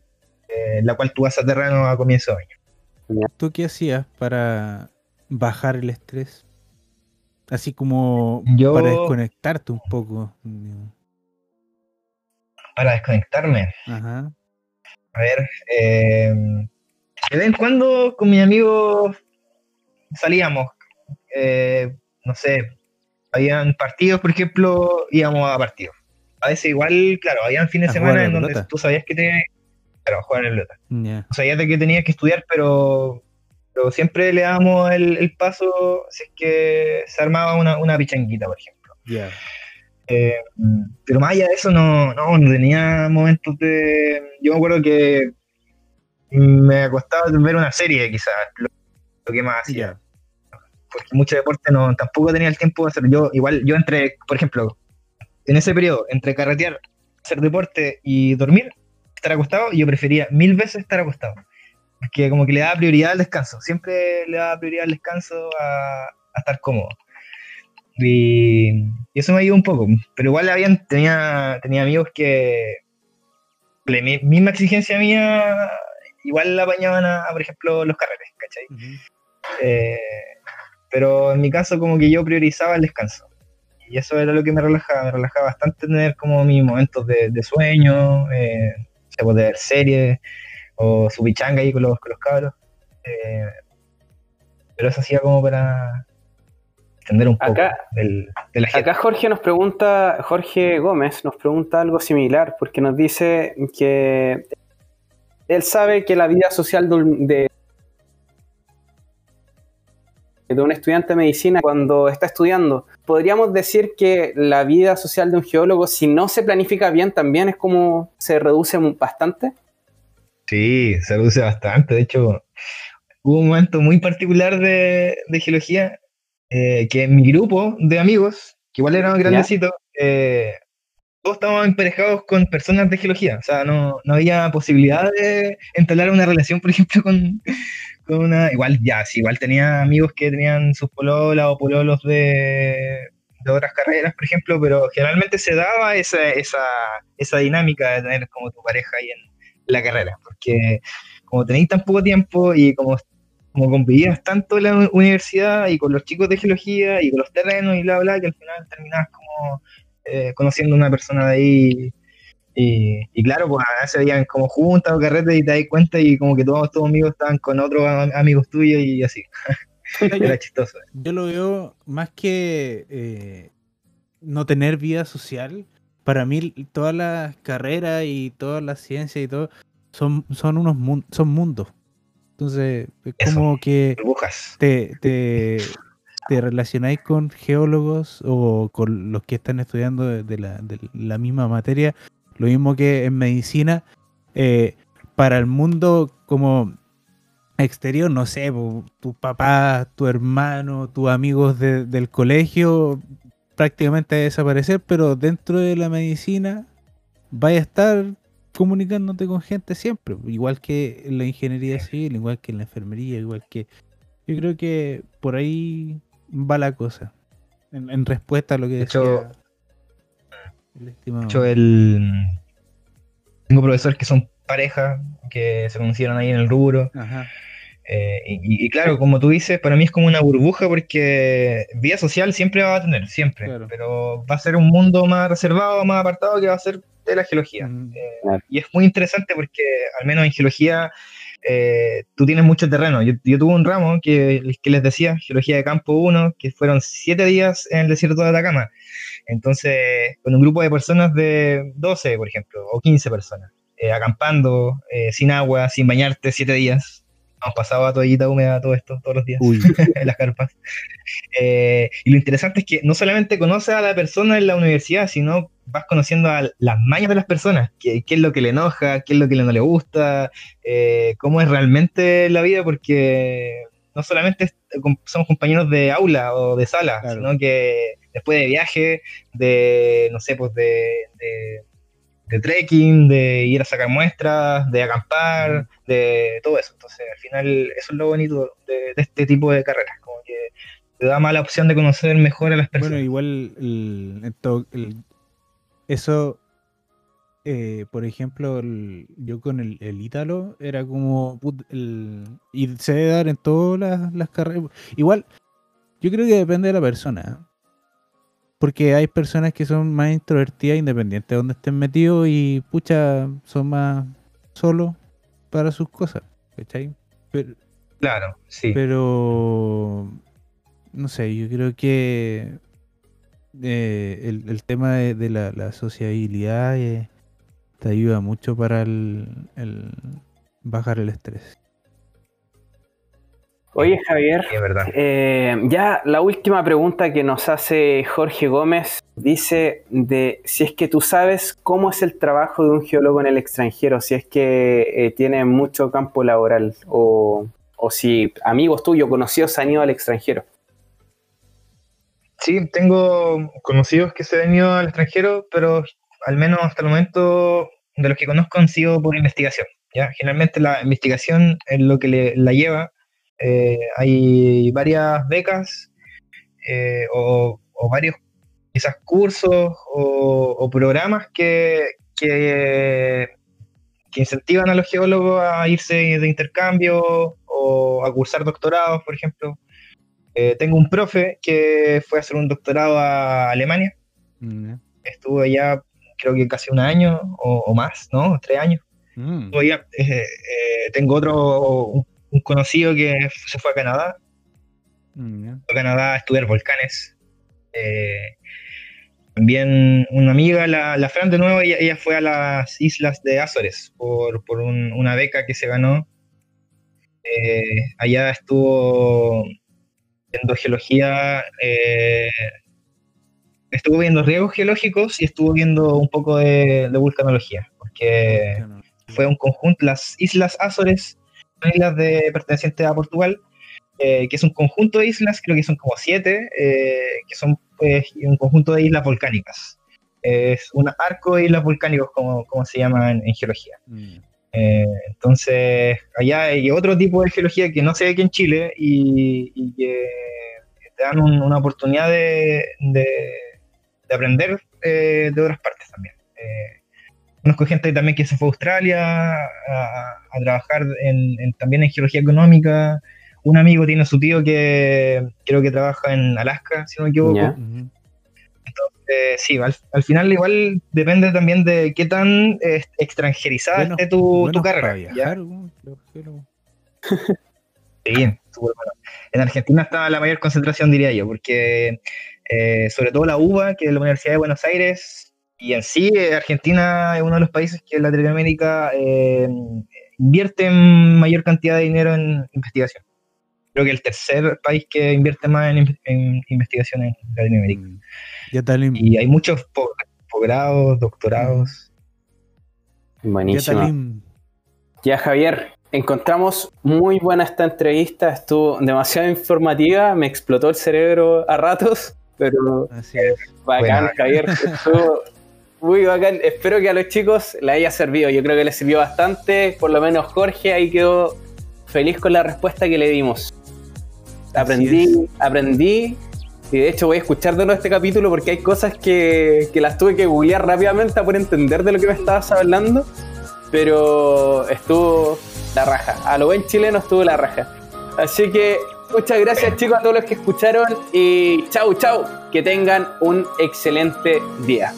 eh, la cual tú vas a terreno a comienzo de año. ¿Tú qué hacías para bajar el estrés? Así como para desconectarte un poco. Para desconectarme. Ajá. A ver, eh, de vez en cuando con mis amigos salíamos, eh, no sé, habían partidos, por ejemplo, íbamos a partidos. A veces igual, claro, habían fines de semana en donde tú sabías que tenías claro, jugar en pelota. O sabías de que tenías que estudiar, pero, pero siempre le dábamos el, paso si es que se armaba una, una pichanguita, por ejemplo. Eh, pero más allá de eso, no, no, no tenía momentos de. Yo me acuerdo que me acostaba a ver una serie, quizás, lo, lo que más hacía. Porque mucho deporte no, tampoco tenía el tiempo de hacer. Yo, igual, yo entre, por ejemplo, en ese periodo, entre carretear, hacer deporte y dormir, estar acostado, yo prefería mil veces estar acostado. Porque como que le daba prioridad al descanso. Siempre le daba prioridad al descanso a, a estar cómodo. Y, eso me ayudó un poco. Pero igual habían, tenía, tenía amigos que la mi- misma exigencia mía igual la apañaban a, a, por ejemplo, los carretes, ¿cachai? Eh, pero en mi caso como que yo priorizaba el descanso. Y eso era lo que me relajaba, me relajaba bastante tener como mis momentos de, de sueño, eh, de ver series, o su pichanga ahí con los, con los cabros. Eh, pero eso hacía como para entender un poco Acá- del, de la gente. Acá Jorge nos pregunta, Jorge Gómez nos pregunta algo similar, porque nos dice que él sabe que la vida social de, de, un estudiante de medicina cuando está estudiando, podríamos decir que la vida social de un geólogo, si no se planifica bien, también es como se reduce bastante. Sí, se reduce bastante. De hecho, hubo un momento muy particular de, de geología eh, que en mi grupo de amigos, que igual eran grandecitos, eh, todos estábamos emparejados con personas de geología. O sea, no, no había posibilidad de entablar una relación, por ejemplo, con, con una. Igual, ya, sí, igual tenía amigos que tenían sus pololas o pololos de, otras carreras, por ejemplo, pero generalmente se daba esa, esa, esa dinámica de tener como tu pareja ahí en la carrera, porque como tenéis tan poco tiempo y como, como convivías tanto en la universidad y con los chicos de geología y con los terrenos y bla, bla, que al final terminabas como eh, conociendo a una persona de ahí. Y, y claro, pues a veces veían como juntas o carretes y te das cuenta y como que todos tus amigos estaban con otros am- amigos tuyos y así. Era chistoso. Yo lo veo más que eh, no tener vida social. Para mí, todas las carreras y todas las ciencias y todo son, son unos mun- son mundos. Entonces, es Eso. como que Burbujas. te, te, te relacionáis con geólogos o con los que están estudiando de la, de la misma materia. Lo mismo que en medicina. eh, para el mundo como exterior, no sé, tu papá, tu hermano, tus amigos de- del colegio, prácticamente a desaparecer, pero dentro de la medicina vaya a estar comunicándote con gente siempre, igual que en la ingeniería civil, igual que en la enfermería, igual que... Yo creo que por ahí va la cosa, en, en respuesta a lo que De decía hecho- el estimado. De hecho, el... tengo profesores que son pareja, que se conocieron ahí en el rubro. Ajá. Eh, y, y claro, como tú dices, para mí es como una burbuja porque vida social siempre va a tener, siempre. Claro. Pero va a ser un mundo más reservado, más apartado que va a ser de la geología. Mm. Eh, Claro. y es muy interesante porque, al menos en geología, eh, tú tienes mucho terreno. Yo, yo tuve un ramo que, les decía, Geología de Campo 1, que fueron siete días en el desierto de Atacama. Entonces, con un grupo de personas de 12, por ejemplo, o 15 personas, eh, acampando, eh, sin agua, sin bañarte, siete días. Hemos pasado a toallita húmeda todo esto, todos los días, en las carpas. Eh, y lo interesante es que no solamente conoces a la persona en la universidad, sino vas conociendo a las mañas de las personas, qué, qué es lo que le enoja, qué es lo que no le gusta, eh, cómo es realmente la vida, porque no solamente com- somos compañeros de aula o de sala, Claro. sino que después de viaje, de, no sé, pues de, de, de trekking, de ir a sacar muestras, de acampar, de todo eso. Entonces, al final, eso es lo bonito de, de este tipo de carreras, como que te da más la opción de conocer mejor a las personas. Bueno, igual el- todo- el- eso, eh, por ejemplo, el- yo con el, el Ítalo era como... put- el- y se debe dar en todas las, las carreras. Igual, yo creo que depende de la persona. Porque hay personas que son más introvertidas, independientes de donde estén metidos, y pucha, son más solos para sus cosas. ¿Cachai? Pero, Claro, sí. pero no sé, yo creo que eh, el, el tema de, de la, la sociabilidad eh, te ayuda mucho para el, el bajar el estrés. Oye, Javier, Sí, es verdad. eh, ya la última pregunta que nos hace Jorge Gómez dice de si es que tú sabes cómo es el trabajo de un geólogo en el extranjero, si es que eh, tiene mucho campo laboral o, o si amigos tuyos, conocidos han ido al extranjero. Sí, tengo conocidos que se han ido al extranjero, pero al menos hasta el momento de los que conozco han sido por investigación. ¿ya? Generalmente la investigación es lo que le, la lleva. Eh, hay varias becas eh, o, varios quizás cursos o, programas que, que, incentivan a los geólogos a irse de intercambio o a cursar doctorados, por ejemplo. Eh, tengo un profe que fue a hacer un doctorado a Alemania. Mm, Estuvo allá creo que casi un año o, más, ¿no? Tres años. Mm. Eh, eh, tengo otro, un, conocido que se fue a Canadá. Mm, a Canadá a estudiar volcanes. también una amiga, la, la Fran de nuevo, ella, fue a las islas de Azores por, por una beca que se ganó. allá estuvo viendo geología, eh, estuvo viendo riesgos geológicos y estuvo viendo un poco de, vulcanología, porque fue un conjunto, las Islas Azores, islas de, pertenecientes a Portugal, eh, que es un conjunto de islas, creo que son como siete, eh, que son pues, un conjunto de islas volcánicas. Es un arco de islas volcánicos, como, como se llama en, geología. Mm. Eh, entonces, allá hay otro tipo de geología que no se ve aquí en Chile y, que te dan una oportunidad de, aprender de otras partes también. Eh, conozco gente también que se fue a Australia a, trabajar también en geología económica. Un amigo tiene a su tío que creo que trabaja en Alaska, si no me equivoco. Entonces, sí, al, final igual depende también de qué tan extranjerizada esté tu, carrera. sí, En Argentina está la mayor concentración, diría yo, porque eh, sobre todo la UBA, que es la Universidad de Buenos Aires, y en sí eh, Argentina es uno de los países que en Latinoamérica eh, invierte mayor cantidad de dinero en investigación. Creo que el tercer país que invierte más en, investigación en Latinoamérica. Mm. Y hay muchos posgrados, doctorados. Buenísimo. Ya, Javier, encontramos muy buena esta entrevista. Estuvo demasiado informativa. Me explotó el cerebro a ratos. Pero bacán, Javier. Estuvo muy bacán. Espero que a los chicos les haya servido. Yo creo que les sirvió bastante. Por lo menos Jorge ahí quedó feliz con la respuesta que le dimos. Aprendí, aprendí y de hecho voy a escuchar de nuevo este capítulo porque hay cosas que, las tuve que googlear rápidamente para entender de lo que me estabas hablando. Pero estuvo la raja. A lo buen chileno estuvo la raja. Así que muchas gracias chicos a todos los que escucharon y chau chau. Que tengan un excelente día.